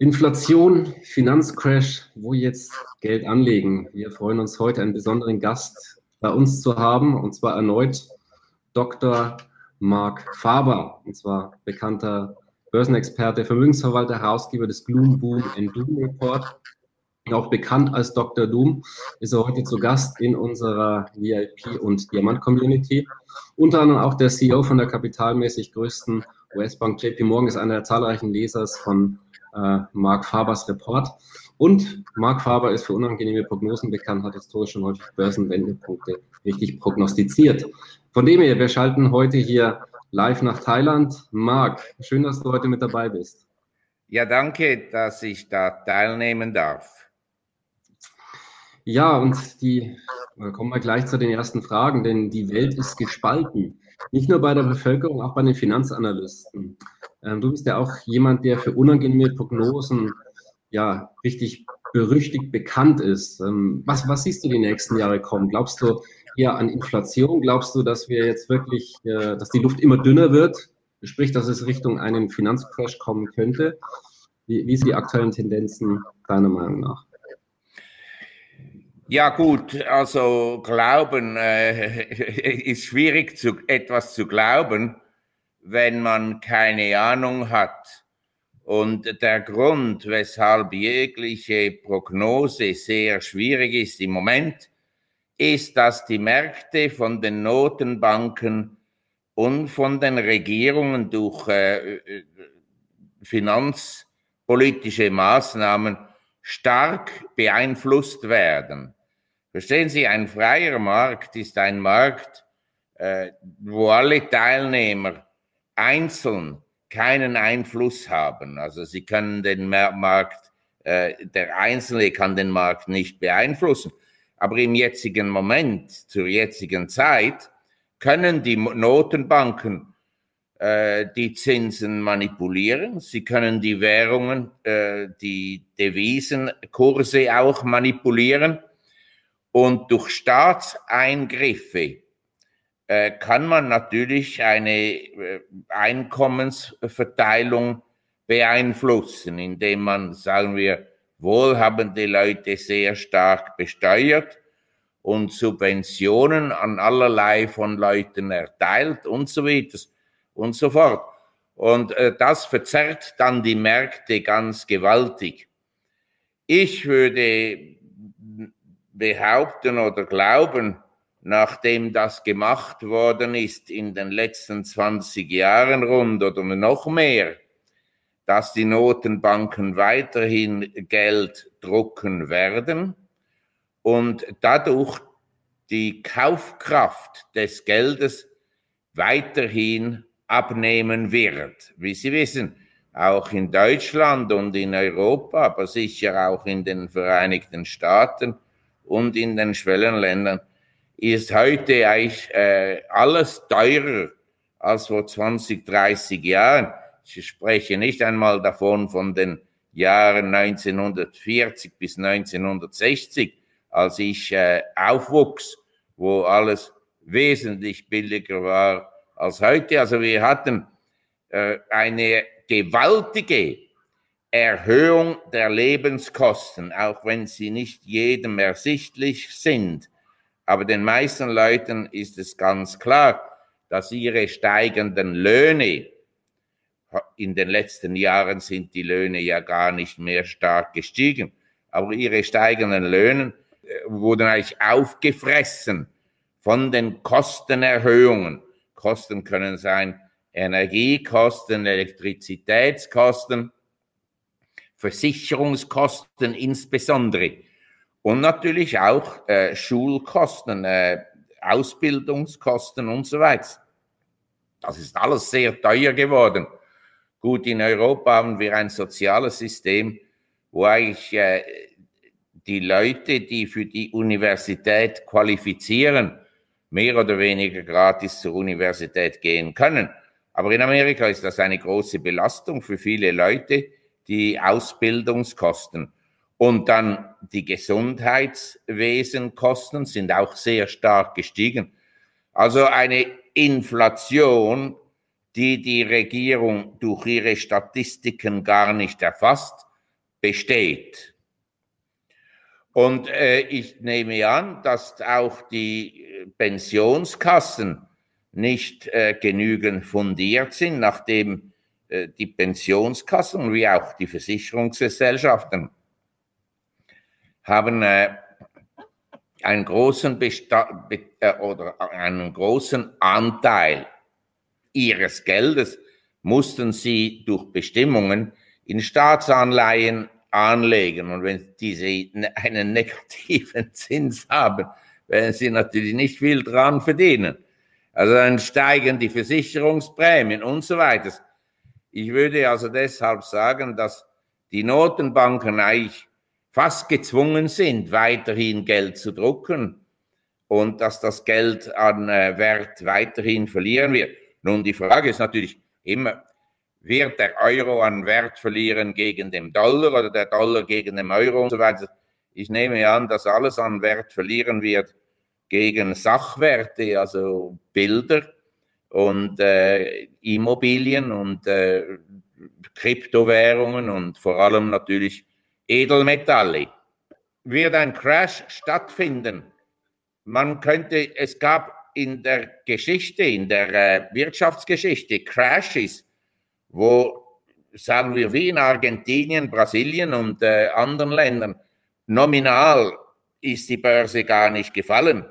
Inflation, Finanzcrash, wo jetzt Geld anlegen. Wir freuen uns heute, einen besonderen Gast bei uns zu haben, und zwar erneut Dr. Marc Faber, und zwar bekannter Börsenexperte, Vermögensverwalter, Herausgeber des Gloom Boom and Doom Report, auch bekannt als Dr. Doom, ist er heute zu Gast in unserer VIP- und Diamant-Community. Unter anderem auch der CEO von der kapitalmäßig größten US-Bank JP Morgan ist einer der zahlreichen Lesers von äh, Mark Fabers Report. Und Mark Faber ist für unangenehme Prognosen bekannt, hat historisch schon häufig Börsenwendepunkte richtig prognostiziert. Von dem her, wir schalten heute hier live nach Thailand. Mark, schön, dass du heute mit dabei bist. Ja, danke, dass ich da teilnehmen darf. Ja, und die, kommen wir gleich zu den ersten Fragen, denn die Welt ist gespalten. Nicht nur bei der Bevölkerung, auch bei den Finanzanalysten. Ähm, du bist ja auch jemand, der für unangenehme Prognosen ja richtig berüchtigt bekannt ist. Ähm, was, was siehst du die nächsten Jahre kommen? Glaubst du eher an Inflation? Glaubst du, dass wir jetzt wirklich, äh, dass die Luft immer dünner wird? Sprich, dass es Richtung einen Finanzcrash kommen könnte? Wie, wie sind die aktuellen Tendenzen deiner Meinung nach? Ja gut, also glauben äh, ist schwierig, zu, etwas zu glauben, wenn man keine Ahnung hat. Und der Grund, weshalb jegliche Prognose sehr schwierig ist im Moment, ist, dass die Märkte von den Notenbanken und von den Regierungen durch äh, äh finanzpolitische Maßnahmen stark beeinflusst werden. Verstehen Sie, ein freier Markt ist ein Markt, äh, wo alle Teilnehmer einzeln keinen Einfluss haben. Also sie können den Markt, äh, der Einzelne kann den Markt nicht beeinflussen. Aber im jetzigen Moment, zur jetzigen Zeit, können die Notenbanken äh, die Zinsen manipulieren. Sie können die Währungen, äh, die Devisenkurse auch manipulieren. Und durch Staatseingriffe äh, kann man natürlich eine äh, Einkommensverteilung beeinflussen, indem man, sagen wir, wohlhabende Leute sehr stark besteuert und Subventionen an allerlei von Leuten erteilt und so weiter und so fort. Und äh, das verzerrt dann die Märkte ganz gewaltig. Ich würde behaupten oder glauben, nachdem das gemacht worden ist in den letzten 20 Jahren rund oder noch mehr, dass die Notenbanken weiterhin Geld drucken werden und dadurch die Kaufkraft des Geldes weiterhin abnehmen wird. Wie Sie wissen, auch in Deutschland und in Europa, aber sicher auch in den Vereinigten Staaten und in den Schwellenländern ist heute eigentlich äh, alles teurer als vor 20, 30 Jahren. Ich spreche nicht einmal davon von den Jahren 1940 bis 1960, als ich äh, aufwuchs, wo alles wesentlich billiger war als heute. Also wir hatten äh, eine gewaltige Erhöhung der Lebenskosten, auch wenn sie nicht jedem ersichtlich sind. Aber den meisten Leuten ist es ganz klar, dass ihre steigenden Löhne, in den letzten Jahren sind die Löhne ja gar nicht mehr stark gestiegen, aber ihre steigenden Löhne äh, wurden eigentlich aufgefressen von den Kostenerhöhungen. Kosten können sein Energiekosten, Elektrizitätskosten, Versicherungskosten insbesondere und natürlich auch äh, Schulkosten, äh, Ausbildungskosten und so weiter. Das ist alles sehr teuer geworden. Gut, in Europa haben wir ein soziales System, wo eigentlich äh, die Leute, die für die Universität qualifizieren, mehr oder weniger gratis zur Universität gehen können. Aber in Amerika ist das eine große Belastung für viele Leute, die Ausbildungskosten. Und dann die Gesundheitswesenkosten sind auch sehr stark gestiegen. Also eine Inflation, die die Regierung durch ihre Statistiken gar nicht erfasst, besteht. Und äh, ich nehme an, dass auch die Pensionskassen nicht äh, genügend fundiert sind, nachdem äh, die Pensionskassen wie auch die Versicherungsgesellschaften haben äh, einen großen Besta äh, oder einen großen Anteil ihres Geldes mussten sie durch Bestimmungen in Staatsanleihen anlegen. Und wenn diese einen negativen Zins haben, werden sie natürlich nicht viel dran verdienen. Also dann steigen die Versicherungsprämien und so weiter. Ich würde also deshalb sagen, dass die Notenbanken eigentlich fast gezwungen sind, weiterhin Geld zu drucken und dass das Geld an äh, Wert weiterhin verlieren wird. Nun, die Frage ist natürlich immer, wird der Euro an Wert verlieren gegen den Dollar oder der Dollar gegen den Euro und so weiter. Ich nehme an, dass alles an Wert verlieren wird gegen Sachwerte, also Bilder und äh, Immobilien und äh, Kryptowährungen und vor allem natürlich Edelmetalle. Wird ein Crash stattfinden? Man könnte, es gab in der Geschichte, in der äh, Wirtschaftsgeschichte Crashes, wo, sagen wir, wie in Argentinien, Brasilien und äh, anderen Ländern, nominal ist die Börse gar nicht gefallen,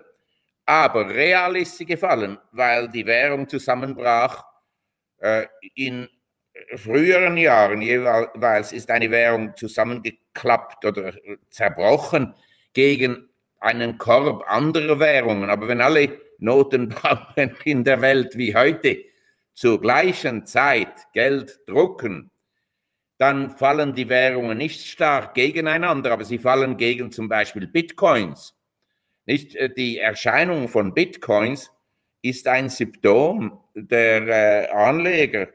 aber real ist sie gefallen, weil die Währung zusammenbrach. Äh, in früheren Jahren jeweils ist eine Währung zusammengeklappt oder zerbrochen gegen einen Korb anderer Währungen. Aber wenn alle Notenbanken in der Welt wie heute zur gleichen Zeit Geld drucken, dann fallen die Währungen nicht stark gegeneinander, aber sie fallen gegen zum Beispiel Bitcoins. Nicht äh, die Erscheinung von Bitcoins ist ein Symptom der äh, Anleger,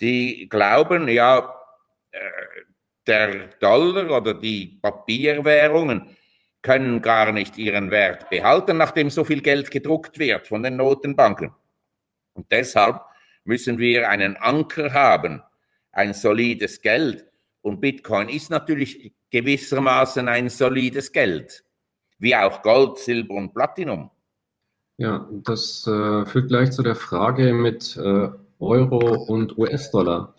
die glauben, ja, äh, der Dollar oder die Papierwährungen können gar nicht ihren Wert behalten, nachdem so viel Geld gedruckt wird von den Notenbanken. Und deshalb müssen wir einen Anker haben, ein solides Geld. Und Bitcoin ist natürlich gewissermaßen ein solides Geld, wie auch Gold, Silber und Platinum. Ja, das äh, führt gleich zu der Frage mit äh, Euro und US-Dollar.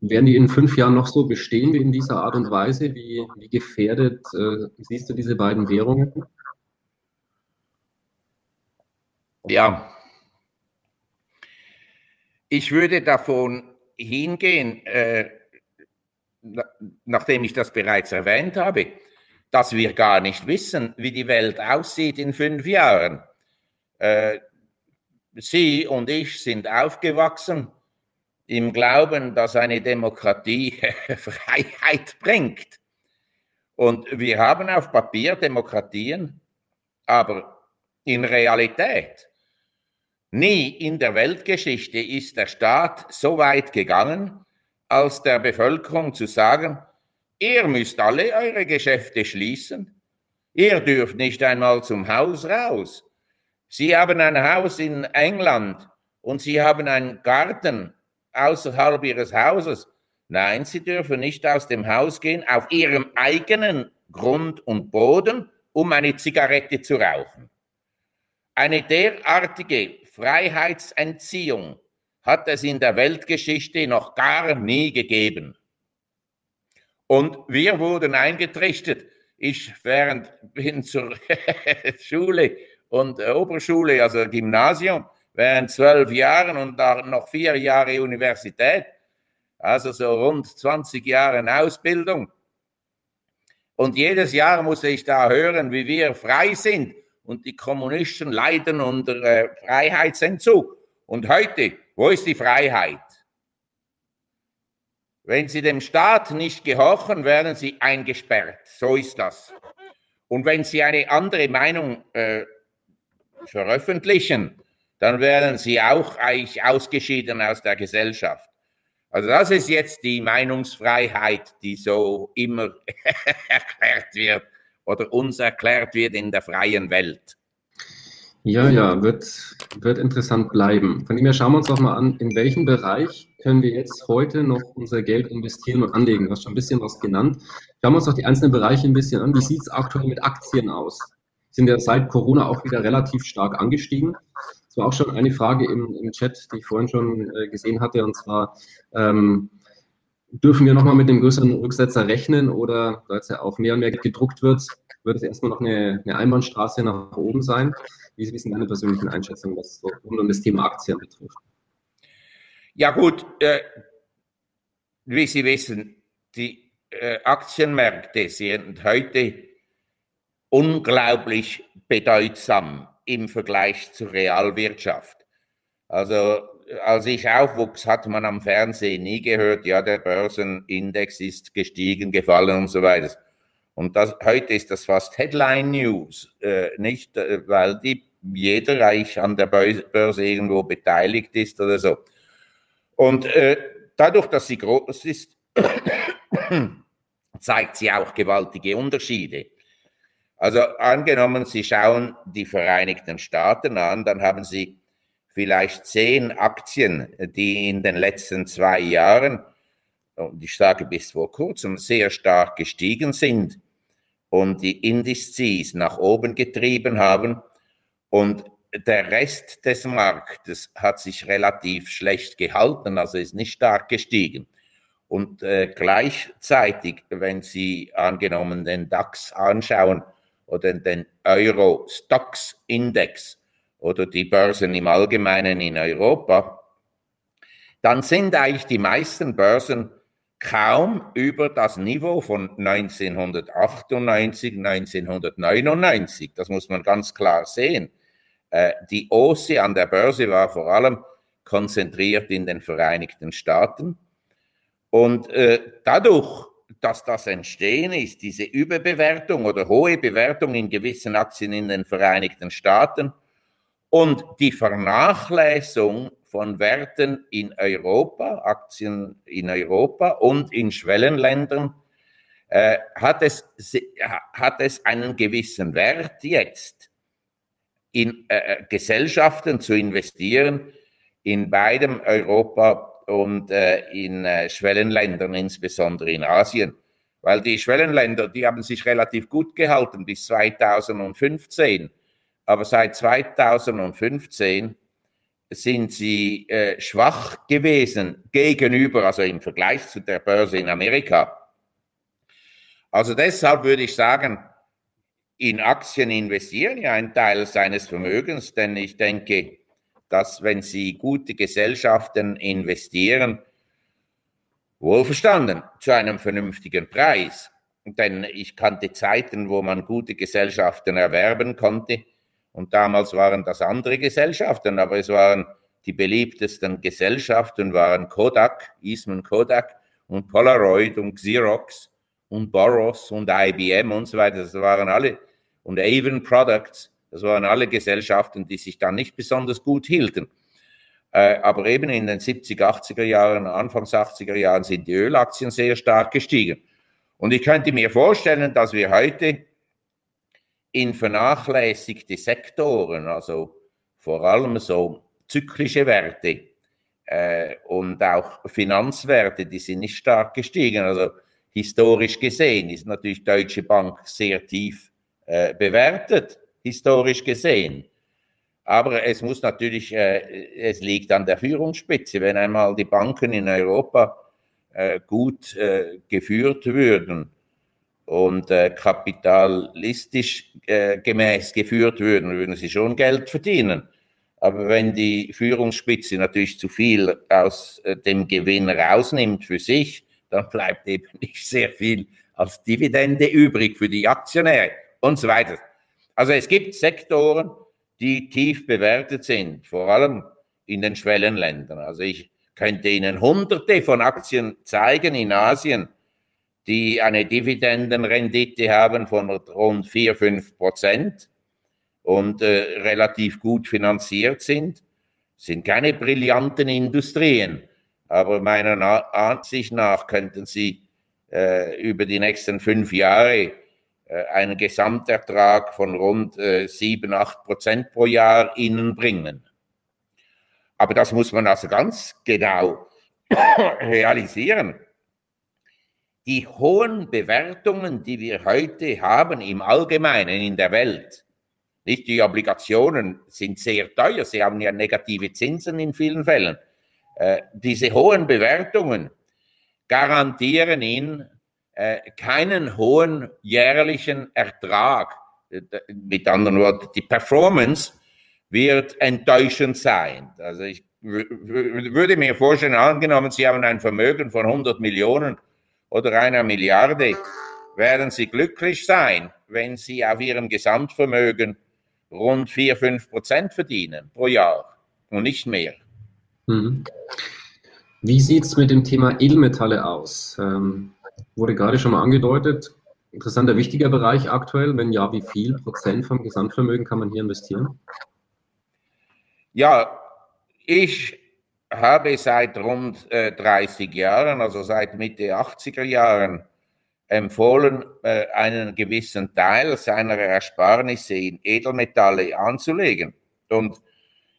Werden die in fünf Jahren noch so bestehen wie in dieser Art und Weise? Wie, wie gefährdet äh, siehst du diese beiden Währungen? Ja, ich würde davon hingehen, äh, nachdem ich das bereits erwähnt habe, dass wir gar nicht wissen, wie die Welt aussieht in fünf Jahren. Äh, Sie und ich sind aufgewachsen im Glauben, dass eine Demokratie Freiheit bringt. Und wir haben auf Papier Demokratien, aber in Realität Nie in der Weltgeschichte ist der Staat so weit gegangen, als der Bevölkerung zu sagen, ihr müsst alle eure Geschäfte schließen, ihr dürft nicht einmal zum Haus raus. Sie haben ein Haus in England und Sie haben einen Garten außerhalb Ihres Hauses. Nein, Sie dürfen nicht aus dem Haus gehen auf Ihrem eigenen Grund und Boden, um eine Zigarette zu rauchen. Eine derartige Freiheitsentziehung hat es in der Weltgeschichte noch gar nie gegeben. Und wir wurden eingetrichtert. Ich während bin zur Schule und äh, Oberschule, also Gymnasium, während zwölf Jahren und noch vier Jahre Universität, also so rund 20 Jahre Ausbildung. Und jedes Jahr musste ich da hören, wie wir frei sind und die Kommunisten leiden unter äh, Freiheitsentzug. Und heute, wo ist die Freiheit? Wenn Sie dem Staat nicht gehorchen, werden Sie eingesperrt. So ist das. Und wenn Sie eine andere Meinung äh, veröffentlichen, dann werden Sie auch eigentlich ausgeschieden aus der Gesellschaft. Also das ist jetzt die Meinungsfreiheit, die so immer erklärt wird oder uns erklärt wird in der freien Welt. Ja, ja, wird, wird interessant bleiben. Von dem her schauen wir uns doch mal an, in welchem Bereich können wir jetzt heute noch unser Geld investieren und anlegen? Du hast schon ein bisschen was genannt. Schauen wir uns doch die einzelnen Bereiche ein bisschen an. Wie sieht es aktuell mit Aktien aus? Sind ja seit Corona auch wieder relativ stark angestiegen. Das war auch schon eine Frage im, im Chat, die ich vorhin schon äh, gesehen hatte, und zwar, ähm, dürfen wir nochmal mit dem größeren Rücksetzer rechnen oder, da jetzt ja auch mehr und mehr gedruckt wird, wird es erstmal noch eine, eine Einbahnstraße nach oben sein? Wie sind deine persönlichen Einschätzungen, was so rund um das Thema Aktien betrifft? Ja gut, äh, wie Sie wissen, die äh, Aktienmärkte sind heute unglaublich bedeutsam im Vergleich zur Realwirtschaft. Also als ich aufwuchs, hat man am Fernsehen nie gehört, ja, der Börsenindex ist gestiegen, gefallen und so weiter. Und das, heute ist das fast Headline News, äh, nicht, äh, weil die, jeder Reich an der Börse irgendwo beteiligt ist oder so. Und äh, dadurch, dass sie groß ist, zeigt sie auch gewaltige Unterschiede. Also angenommen, Sie schauen die Vereinigten Staaten an, dann haben Sie vielleicht zehn Aktien, die in den letzten zwei Jahren, und ich sage bis vor kurzem, sehr stark gestiegen sind und die Indizes nach oben getrieben haben. Und der Rest des Marktes hat sich relativ schlecht gehalten, also ist nicht stark gestiegen. Und äh, gleichzeitig, wenn Sie angenommen den DAX anschauen oder den Euro Stocks Index oder die Börsen im Allgemeinen in Europa, dann sind eigentlich die meisten Börsen kaum über das Niveau von 1998, 1999. Das muss man ganz klar sehen. Äh, die OSI an der Börse war vor allem konzentriert in den Vereinigten Staaten. Und äh, dadurch, dass das entstehen ist, diese Überbewertung oder hohe Bewertung in gewissen Aktien in den Vereinigten Staaten und die Vernachlässigung von Werten in Europa, Aktien in Europa und in Schwellenländern, äh, hat, es, hat es einen gewissen Wert jetzt in äh, äh, Gesellschaften zu investieren, in beidem Europa und äh, in äh, Schwellenländern, insbesondere in Asien. Weil die Schwellenländer, die haben sich relativ gut gehalten bis 2015. Aber seit 2015 sind sie äh, schwach gewesen gegenüber, also im Vergleich zu der Börse in Amerika. Also deshalb würde ich sagen, in Aktien investieren, ja ein Teil seines Vermögens, denn ich denke, dass wenn Sie gute Gesellschaften investieren, wohlverstanden, zu einem vernünftigen Preis. Denn ich kannte Zeiten, wo man gute Gesellschaften erwerben konnte. Und damals waren das andere Gesellschaften, aber es waren die beliebtesten Gesellschaften waren Kodak, Eastman Kodak und Polaroid und Xerox und Boros und IBM und so weiter. Das waren alle und Avon Products. Das waren alle Gesellschaften, die sich dann nicht besonders gut hielten. Äh, aber eben in den 70er, 80er Jahren, Anfangs 80er Jahren sind die Ölaktien sehr stark gestiegen. Und ich könnte mir vorstellen, dass wir heute in vernachlässigte Sektoren, also vor allem so zyklische Werte äh, und auch Finanzwerte, die sind nicht stark gestiegen. Also historisch gesehen ist natürlich Deutsche Bank sehr tief äh, bewertet, historisch gesehen. Aber es muss natürlich, äh, es liegt an der Führungsspitze. Wenn einmal die Banken in Europa äh, gut äh, geführt würden und äh, kapitalistisch äh, gemäß geführt würden, würden sie schon Geld verdienen. Aber wenn die Führungsspitze natürlich zu viel aus dem Gewinn rausnimmt für sich, dann bleibt eben nicht sehr viel als Dividende übrig für die Aktionäre und so weiter. Also es gibt Sektoren, die tief bewertet sind, vor allem in den Schwellenländern. Also ich könnte Ihnen hunderte von Aktien zeigen in Asien, die eine Dividendenrendite haben von rund 4, 5 Prozent und äh, relativ gut finanziert sind. Sind keine brillanten Industrien, aber meiner Ansicht nach könnten sie äh, über die nächsten fünf Jahre einen Gesamtertrag von rund äh, 7, 8 Prozent pro Jahr innen bringen. Aber das muss man also ganz genau realisieren. Die hohen Bewertungen, die wir heute haben im Allgemeinen in der Welt, nicht die Obligationen sind sehr teuer, sie haben ja negative Zinsen in vielen Fällen. Äh, diese hohen Bewertungen garantieren ihnen äh, keinen hohen jährlichen Ertrag. Mit anderen Worten, die Performance wird enttäuschend sein. Also ich würde mir vorstellen, angenommen, Sie haben ein Vermögen von 100 Millionen oder einer Milliarde, werden Sie glücklich sein, wenn Sie auf Ihrem Gesamtvermögen rund 4, 5 Prozent verdienen pro Jahr und nicht mehr. Mhm. Wie sieht es mit dem Thema Edelmetalle aus? Ähm, wurde gerade schon mal angedeutet. Interessanter, wichtiger Bereich aktuell. Wenn ja, wie viel Prozent vom Gesamtvermögen kann man hier investieren? Ja, ich habe seit rund äh, 30 Jahren, also seit Mitte 80er Jahren, empfohlen, äh, einen gewissen Teil seiner Ersparnisse in Edelmetalle anzulegen. Und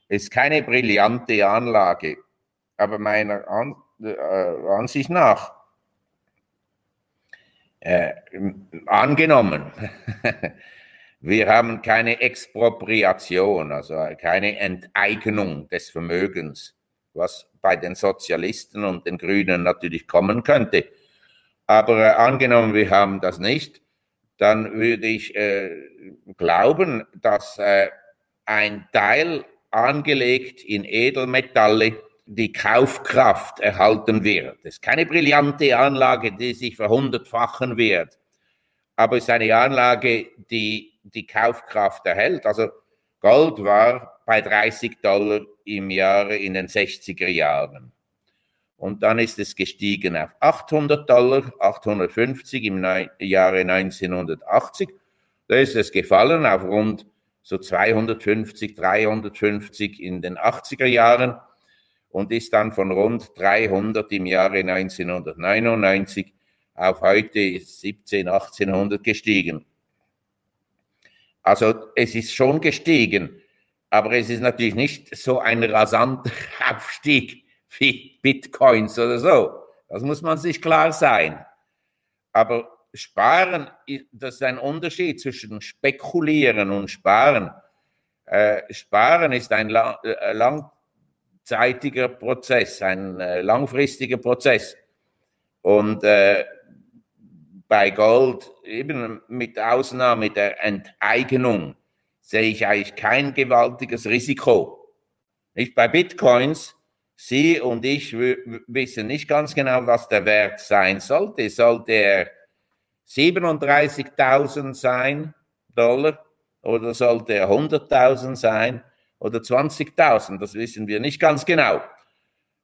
es ist keine brillante Anlage, aber meiner äh, Ansicht nach, äh, angenommen, Wir haben keine Expropriation, also keine Enteignung des Vermögens, was bei den Sozialisten und den Grünen natürlich kommen könnte. Aber äh, angenommen, wir haben das nicht, dann würde ich äh, glauben, dass äh, ein Teil angelegt in Edelmetalle die Kaufkraft erhalten wird. Das ist keine brillante Anlage, die sich verhundertfachen wird, aber es ist eine Anlage, die die Kaufkraft erhält. Also Gold war bei 30 Dollar im Jahre in den 60er Jahren. Und dann ist es gestiegen auf 800 Dollar, 850 im Jahre 1980. Da ist es gefallen auf rund so 250, 350 in den 80er Jahren und ist dann von rund 300 im Jahre 1999 auf heute 17, 1800 gestiegen. Also es ist schon gestiegen, aber es ist natürlich nicht so ein rasanter Aufstieg wie Bitcoins oder so. Das muss man sich klar sein. Aber Sparen, das ist ein Unterschied zwischen Spekulieren und Sparen. Äh, Sparen ist ein äh, langzeitiger Prozess, ein äh, langfristiger Prozess. Und äh, bei Gold, eben mit Ausnahme der Enteignung, sehe ich eigentlich kein gewaltiges Risiko. Nicht bei Bitcoins, Sie und ich wissen nicht ganz genau, was der Wert sein sollte. Sollte er 37.000 sein, Dollar, oder sollte er 100.000 sein oder 20.000? Das wissen wir nicht ganz genau.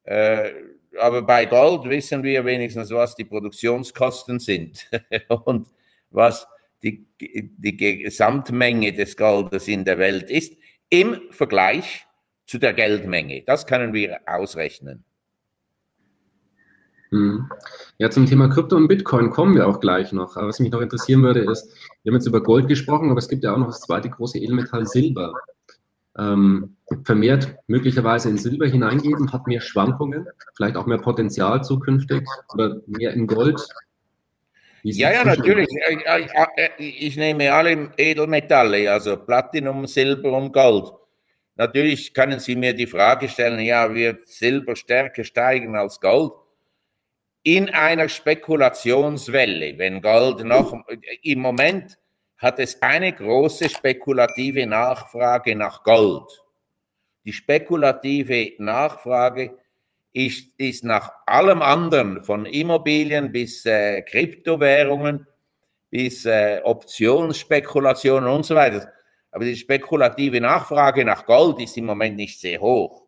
Äh, aber bei Gold wissen wir wenigstens, was die Produktionskosten sind und was die, die Gesamtmenge des Goldes in der Welt ist im Vergleich zu der Geldmenge. Das können wir ausrechnen. Hm. Ja, zum Thema Krypto und Bitcoin kommen wir auch gleich noch. Aber was mich noch interessieren würde, ist, wir haben jetzt über Gold gesprochen, aber es gibt ja auch noch das zweite große Edelmetall Silber ähm, vermehrt möglicherweise in Silber hineingeben, hat mehr Schwankungen, vielleicht auch mehr Potenzial zukünftig oder mehr in Gold? Ja, ja, natürlich. Ich nehme alle Edelmetalle, also Platinum, Silber und Gold. Natürlich können Sie mir die Frage stellen, ja, wird Silber stärker steigen als Gold? In einer Spekulationswelle, wenn Gold noch im Moment hat es eine große spekulative Nachfrage nach Gold. Die spekulative Nachfrage ist, ist nach allem anderen, von Immobilien bis äh, Kryptowährungen, bis äh, Optionsspekulationen und so weiter. Aber die spekulative Nachfrage nach Gold ist im Moment nicht sehr hoch.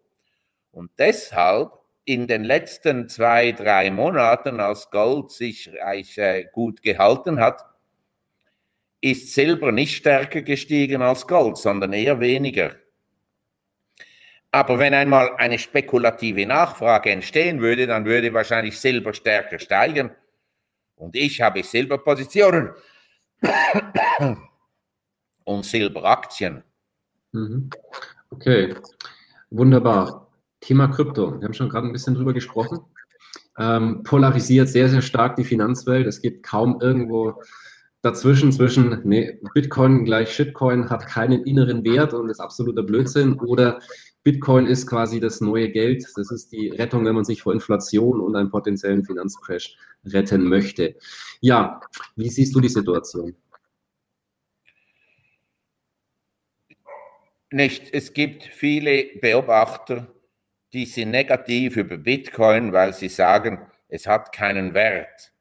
Und deshalb in den letzten zwei, drei Monaten, als Gold sich äh, gut gehalten hat, ist Silber nicht stärker gestiegen als Gold, sondern eher weniger. Aber wenn einmal eine spekulative Nachfrage entstehen würde, dann würde wahrscheinlich Silber stärker steigen. Und ich habe Silberpositionen und Silberaktien. Mhm. Okay, wunderbar. Thema Krypto. Wir haben schon gerade ein bisschen drüber gesprochen. Ähm, polarisiert sehr, sehr stark die Finanzwelt. Es gibt kaum irgendwo dazwischen, zwischen nee, Bitcoin gleich Shitcoin hat keinen inneren Wert und ist absoluter Blödsinn oder Bitcoin ist quasi das neue Geld. Das ist die Rettung, wenn man sich vor Inflation und einem potenziellen Finanzcrash retten möchte. Ja, wie siehst du die Situation? Nicht. Es gibt viele Beobachter, die sind negativ über Bitcoin, weil sie sagen, es hat keinen Wert.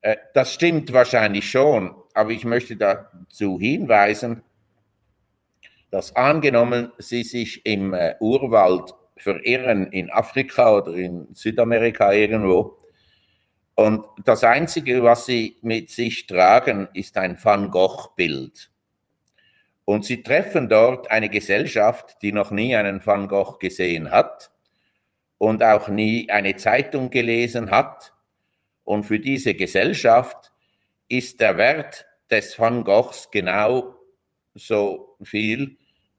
Äh, das stimmt wahrscheinlich schon, aber ich möchte dazu hinweisen, dass angenommen Sie sich im äh, Urwald verirren, in Afrika oder in Südamerika irgendwo, und das Einzige, was Sie mit sich tragen, ist ein Van Gogh-Bild. Und Sie treffen dort eine Gesellschaft, die noch nie einen Van Gogh gesehen hat und auch nie eine Zeitung gelesen hat. Und für diese Gesellschaft ist der Wert des Van Goghs genau so viel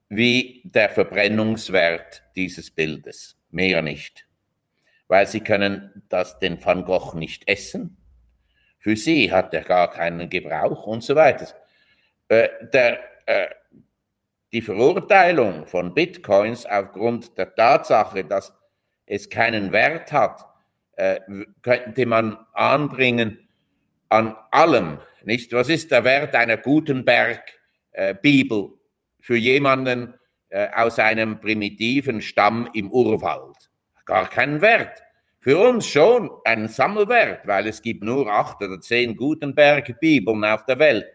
wie der Verbrennungswert dieses Bildes, mehr nicht. Weil sie können das, den Van Gogh nicht essen. Für sie hat er gar keinen Gebrauch und so weiter. Äh, der, äh, die Verurteilung von Bitcoins aufgrund der Tatsache, dass es keinen Wert hat, äh, könnte man anbringen an allem. Nicht? Was ist der Wert einer Gutenberg-Bibel? für jemanden äh, aus einem primitiven Stamm im Urwald. Gar keinen Wert. Für uns schon ein Sammelwert, weil es gibt nur acht oder zehn Gutenberg-Bibeln auf der Welt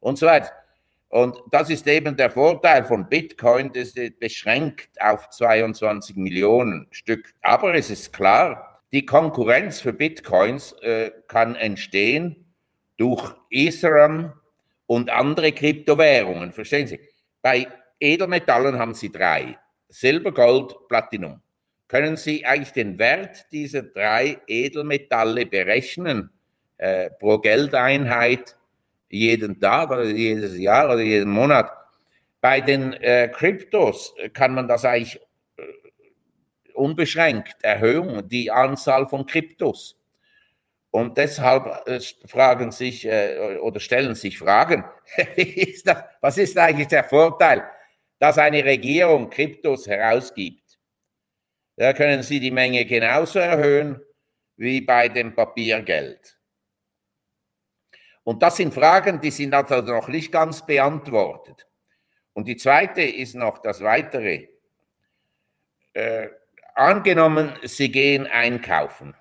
und so weiter. Und das ist eben der Vorteil von Bitcoin, das ist beschränkt auf 22 Millionen Stück. Aber es ist klar, die Konkurrenz für Bitcoins äh, kann entstehen durch Ethereum und andere Kryptowährungen. Verstehen Sie? Bei Edelmetallen haben Sie drei. Silber, Gold, Platinum. Können Sie eigentlich den Wert dieser drei Edelmetalle berechnen äh, pro Geldeinheit jeden Tag oder jedes Jahr oder jeden Monat? Bei den äh, Kryptos kann man das eigentlich äh, unbeschränkt erhöhen, die Anzahl von Kryptos. Und deshalb äh, fragen sich äh, oder stellen sich Fragen, ist das, was ist eigentlich der Vorteil, dass eine Regierung Kryptos herausgibt? Da können Sie die Menge genauso erhöhen wie bei dem Papiergeld. Und das sind Fragen, die sind also noch nicht ganz beantwortet. Und die zweite ist noch das Weitere. Äh, angenommen, Sie gehen einkaufen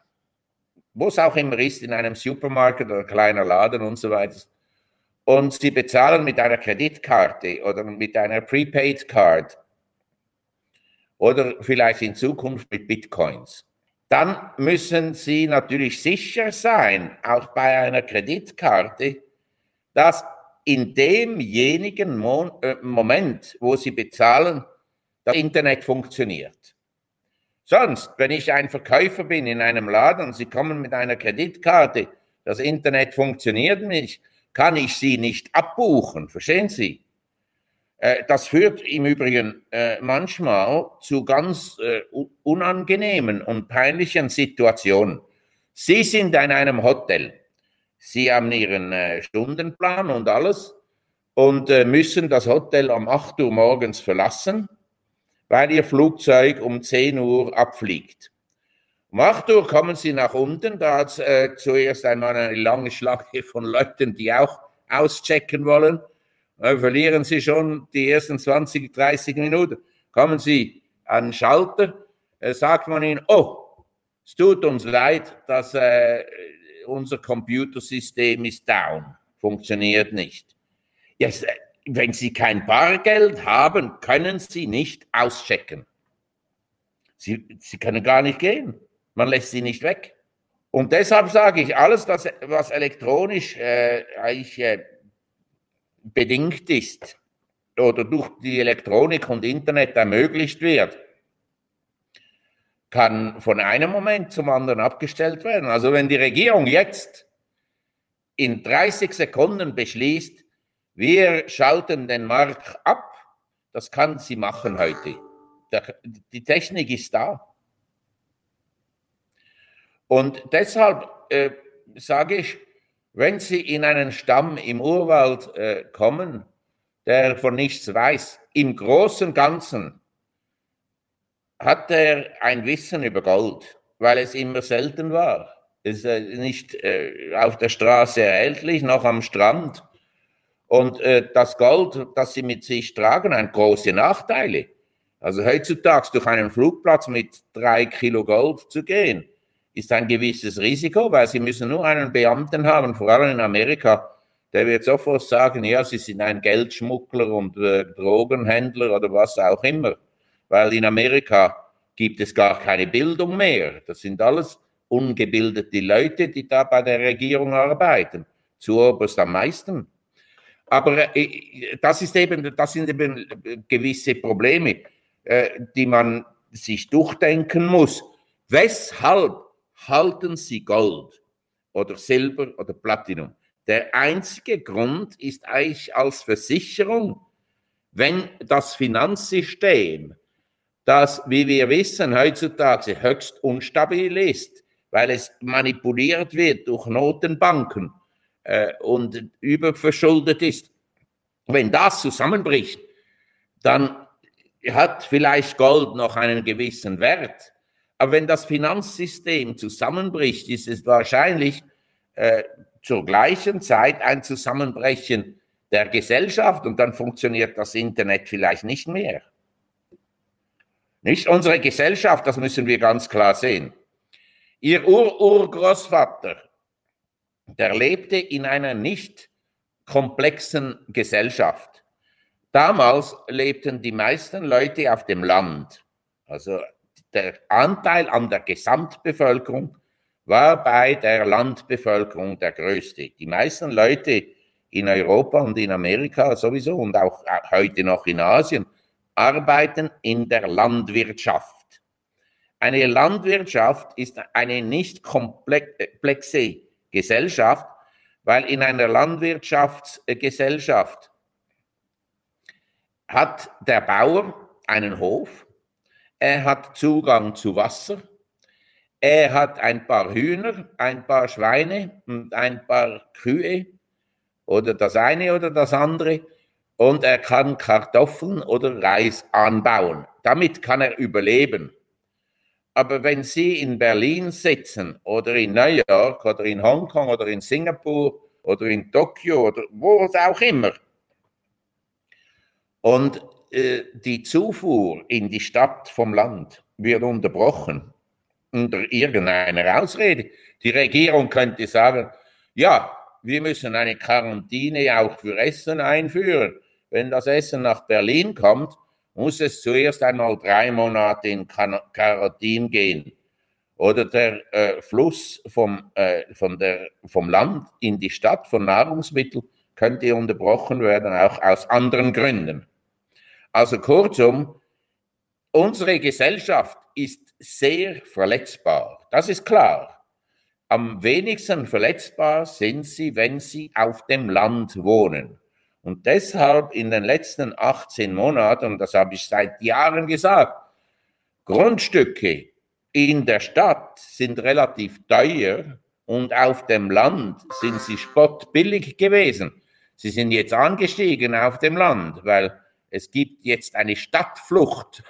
wo es auch immer ist, in einem Supermarkt oder kleiner Laden und so weiter. Und Sie bezahlen mit einer Kreditkarte oder mit einer Prepaid Card oder vielleicht in Zukunft mit Bitcoins. Dann müssen Sie natürlich sicher sein, auch bei einer Kreditkarte, dass in demjenigen äh, Moment, wo Sie bezahlen, das Internet funktioniert. Sonst, wenn ich ein Verkäufer bin in einem Laden und Sie kommen mit einer Kreditkarte, das Internet funktioniert nicht, kann ich Sie nicht abbuchen. Verstehen Sie? Äh, das führt im Übrigen äh, manchmal zu ganz äh, unangenehmen und peinlichen Situationen. Sie sind in einem Hotel. Sie haben Ihren Stundenplan und alles und müssen das Hotel um 8 Uhr morgens verlassen weil Ihr Flugzeug um 10 Uhr abfliegt. Um 8 Uhr kommen Sie nach unten, da hat es äh, zuerst einmal eine lange Schlange von Leuten, die auch auschecken wollen. Dann verlieren Sie schon die ersten 20, 30 Minuten. Kommen Sie an den Schalter, äh, sagt man Ihnen, oh, es tut uns leid, dass äh, unser Computersystem ist down, funktioniert nicht. Äh, wenn Sie kein Bargeld haben, können Sie nicht auschecken. Sie, sie können gar nicht gehen. Man lässt sie nicht weg. Und deshalb sage ich, alles, das, was elektronisch äh, eigentlich äh, bedingt ist oder durch die Elektronik und Internet ermöglicht wird, kann von einem Moment zum anderen abgestellt werden. Also wenn die Regierung jetzt in 30 Sekunden beschließt, wir schalten den Markt ab, das kann sie machen heute. Die Technik ist da. Und deshalb äh, sage ich, wenn Sie in einen Stamm im Urwald äh, kommen, der von nichts weiß, im großen Ganzen hat er ein Wissen über Gold, weil es immer selten war. Es ist äh, nicht äh, auf der Straße erhältlich, noch am Strand. Und äh, das Gold, das sie mit sich tragen, hat große Nachteile. Also heutzutage durch einen Flugplatz mit drei Kilo Gold zu gehen, ist ein gewisses Risiko, weil sie müssen nur einen Beamten haben, vor allem in Amerika, der wird sofort sagen, ja, sie sind ein Geldschmuggler und äh, Drogenhändler oder was auch immer weil in Amerika gibt es gar keine Bildung mehr. Das sind alles ungebildete Leute, die da bei der Regierung arbeiten, zuoberst am meisten. Aber äh, das, ist eben, das sind eben gewisse Probleme, äh, die man sich durchdenken muss. Weshalb halten Sie Gold oder Silber oder Platinum? Der einzige Grund ist eigentlich als Versicherung, wenn das Finanzsystem das, wie wir wissen, heutzutage höchst unstabil ist, weil es manipuliert wird durch Notenbanken äh, und überverschuldet ist. Wenn das zusammenbricht, dann hat vielleicht Gold noch einen gewissen Wert. Aber wenn das Finanzsystem zusammenbricht, ist es wahrscheinlich äh, zur gleichen Zeit ein Zusammenbrechen der Gesellschaft und dann funktioniert das Internet vielleicht nicht mehr. Nicht unsere Gesellschaft, das müssen wir ganz klar sehen. Ihr Ur-Urgroßvater, der lebte in einer nicht komplexen Gesellschaft. Damals lebten die meisten Leute auf dem Land. Also der Anteil an der Gesamtbevölkerung war bei der Landbevölkerung der größte. Die meisten Leute in Europa und in Amerika sowieso und auch heute noch in Asien arbeiten in der Landwirtschaft. Eine Landwirtschaft ist eine nicht komplexe Gesellschaft, weil in einer Landwirtschaftsgesellschaft hat der Bauer einen Hof, er hat Zugang zu Wasser, er hat ein paar Hühner, ein paar Schweine und ein paar Kühe oder das eine oder das andere und er kann Kartoffeln oder Reis anbauen. Damit kann er überleben. Aber wenn Sie in Berlin sitzen oder in New York oder in Hongkong oder in Singapur oder in Tokio oder wo auch immer und äh, die Zufuhr in die Stadt vom Land wird unterbrochen unter irgendeiner Ausrede. Die Regierung könnte sagen, ja, wir müssen eine Quarantäne auch für Essen einführen wenn das Essen nach Berlin kommt, muss es zuerst einmal drei Monate in Quarantäne gehen. Oder der äh, Fluss vom, äh, der, vom Land in die Stadt von Nahrungsmitteln könnte unterbrochen werden, auch aus anderen Gründen. Also kurzum, unsere Gesellschaft ist sehr verletzbar. Das ist klar. Am wenigsten verletzbar sind sie, wenn sie auf dem Land wohnen. Und deshalb in den letzten 18 Monaten, und das habe ich seit Jahren gesagt, Grundstücke in der Stadt sind relativ teuer und auf dem Land sind sie spottbillig gewesen. Sie sind jetzt angestiegen auf dem Land, weil es gibt jetzt eine Stadtflucht,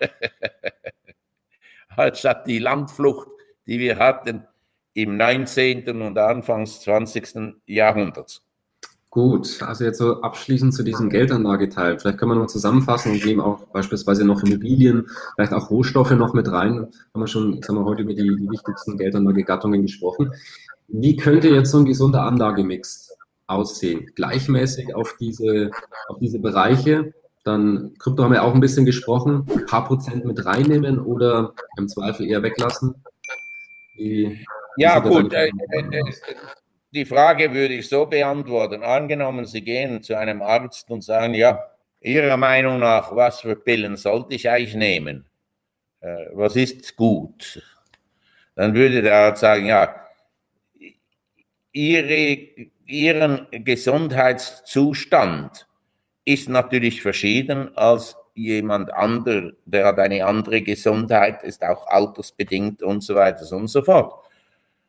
statt die Landflucht, die wir hatten im 19. und Anfangs 20. Jahrhunderts. Gut, also jetzt so abschließend zu diesem Geldanlageteil. Vielleicht können wir noch zusammenfassen und nehmen auch beispielsweise noch Immobilien, vielleicht auch Rohstoffe noch mit rein. Haben wir schon, jetzt haben wir heute über die, die wichtigsten Geldanlagegattungen gesprochen. Wie könnte jetzt so ein gesunder Anlagemix aussehen? Gleichmäßig auf diese, auf diese Bereiche Dann Krypto haben wir auch ein bisschen gesprochen. Ein paar Prozent mit reinnehmen oder im Zweifel eher weglassen? Wie, ja, gut. Äh, äh, die Frage würde ich so beantworten. Angenommen, Sie gehen zu einem Arzt und sagen, ja, Ihrer Meinung nach, was für Pillen sollte ich eigentlich nehmen? Äh, was ist gut? Dann würde der Arzt sagen, ja, ihre, Ihren Gesundheitszustand ist natürlich verschieden als jemand anderer, der hat eine andere Gesundheit, ist auch altersbedingt und so weiter und so fort.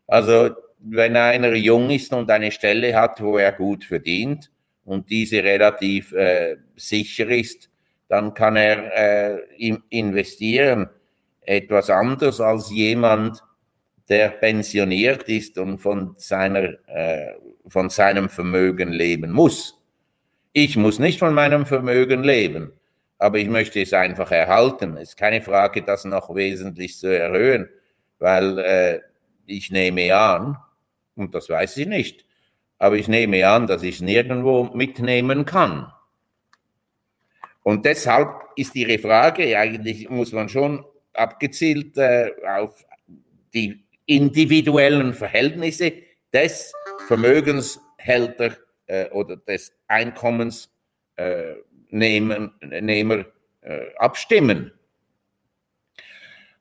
Also wenn einer jung ist und eine Stelle hat, wo er gut verdient und diese relativ äh, sicher ist, dann kann er äh, investieren. Etwas anders als jemand, der pensioniert ist und von, seiner, äh, von seinem Vermögen leben muss. Ich muss nicht von meinem Vermögen leben, aber ich möchte es einfach erhalten. Es ist keine Frage, das noch wesentlich zu erhöhen, weil äh, ich nehme an, und das weiß ich nicht. Aber ich nehme an, dass ich es nirgendwo mitnehmen kann. Und deshalb ist Ihre Frage, eigentlich muss man schon abgezielt äh, auf die individuellen Verhältnisse des Vermögenshälter äh, oder des Einkommensnehmer äh, äh, abstimmen.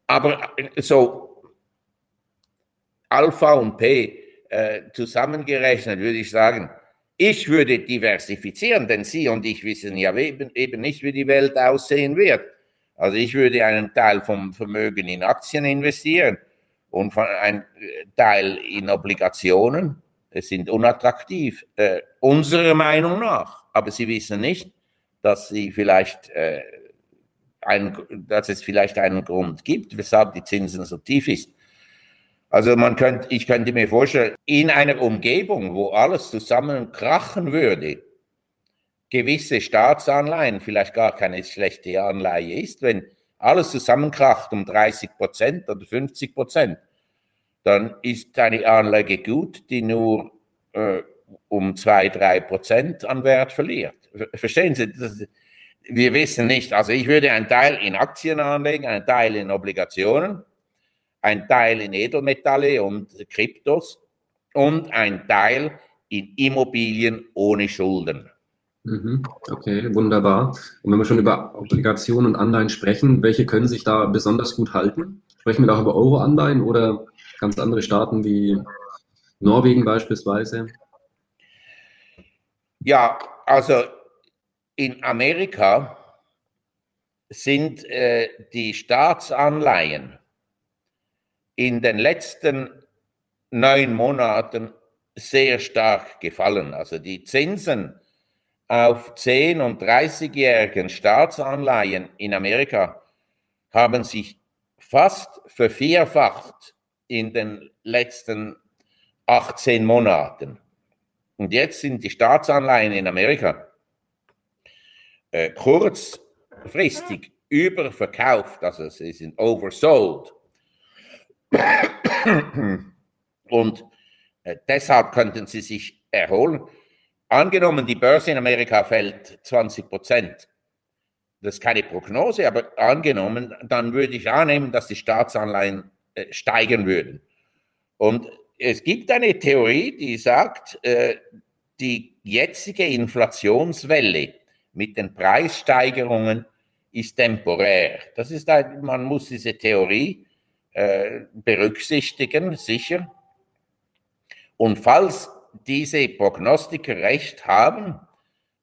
Aber äh, so Alpha und P äh, zusammengerechnet, würde ich sagen, ich würde diversifizieren, denn Sie und ich wissen ja eben, nicht, wie die Welt aussehen wird. Also ich würde einen Teil vom Vermögen in Aktien investieren und einen Teil in Obligationen. Es sind unattraktiv, äh, unserer Meinung nach. Aber Sie wissen nicht, dass Sie vielleicht äh, ein, dass es vielleicht einen Grund gibt, weshalb die Zinsen so tief ist. Also man könnte, ich könnte mir vorstellen, in einer Umgebung, wo alles zusammen krachen würde, gewisse Staatsanleihen vielleicht gar keine schlechte Anleihe ist, wenn alles zusammenkracht um 30 Prozent oder 50 Prozent, dann ist eine Anlage gut, die nur äh, um 2, 3 Prozent an Wert verliert. Verstehen Sie? Das, wir wissen nicht. Also ich würde einen Teil in Aktien anlegen, einen Teil in Obligationen ein Teil in Edelmetalle und Kryptos und ein Teil in Immobilien ohne Schulden. Mhm. Okay, wunderbar. Und wenn wir schon über Obligationen und Anleihen sprechen, welche können sich da besonders gut halten? Sprechen wir da auch über Euro-Anleihen oder ganz andere Staaten wie Norwegen beispielsweise? Ja, also in Amerika sind äh, die Staatsanleihen in den letzten neun Monaten sehr stark gefallen. Also die Zinsen auf 10- und 30-jährigen Staatsanleihen in Amerika haben sich fast vervierfacht in den letzten 18 Monaten. Und jetzt sind die Staatsanleihen in Amerika äh, kurzfristig überverkauft, also sie sind oversold. Und äh, deshalb könnten sie sich erholen. Angenommen, die Börse in Amerika fällt 20 Prozent. Das ist keine Prognose, aber angenommen, dann würde ich annehmen, dass die Staatsanleihen äh, steigen würden. Und es gibt eine Theorie, die sagt, äh, die jetzige Inflationswelle mit den Preissteigerungen ist temporär. Das ist man muss diese Theorie äh, berücksichtigen, sicher. Und falls diese Prognostiker recht haben,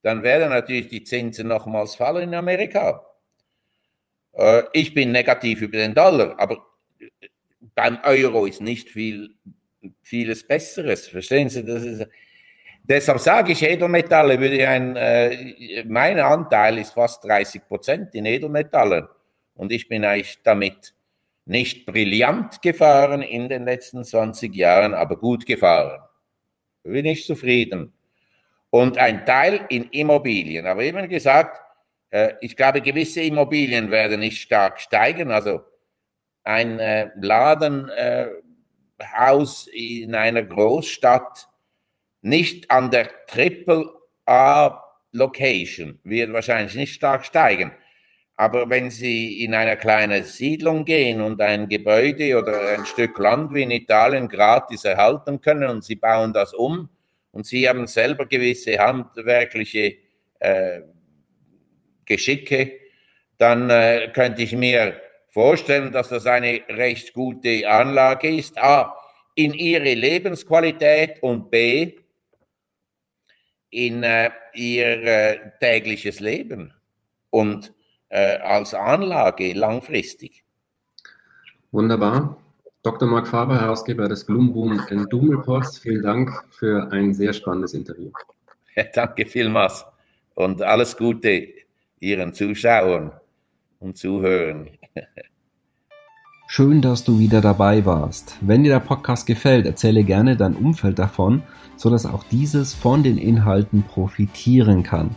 dann werden natürlich die Zinsen nochmals fallen in Amerika. Äh, ich bin negativ über den Dollar, aber beim Euro ist nicht viel, vieles Besseres. Verstehen Sie? Ist, deshalb sage ich, Edelmetalle würde ein, äh, mein Anteil ist fast 30 Prozent in Edelmetallen. Und ich bin eigentlich damit nicht brillant gefahren in den letzten 20 Jahren, aber gut gefahren. Bin ich zufrieden. Und ein Teil in Immobilien. Aber eben gesagt, äh, ich glaube, gewisse Immobilien werden nicht stark steigen. Also ein äh, Ladenhaus in einer Großstadt nicht an der Triple A Location wird wahrscheinlich nicht stark steigen. Aber wenn Sie in eine kleine Siedlung gehen und ein Gebäude oder ein Stück Land wie in Italien gratis erhalten können und Sie bauen das um und Sie haben selber gewisse handwerkliche äh, Geschicke, dann äh, könnte ich mir vorstellen, dass das eine recht gute Anlage ist. A, in ihre Lebensqualität und B, in äh, ihr äh, tägliches Leben und äh, als Anlage langfristig. Wunderbar. Dr. Marc Faber, Herausgeber des Gloomboom in Doom Reports, vielen Dank für ein sehr spannendes Interview. Ja, danke vielmals und alles Gute Ihren Zuschauern und Zuhörern. Schön, dass du wieder dabei warst. Wenn dir der Podcast gefällt, erzähle gerne dein Umfeld davon, sodass auch dieses von den Inhalten profitieren kann.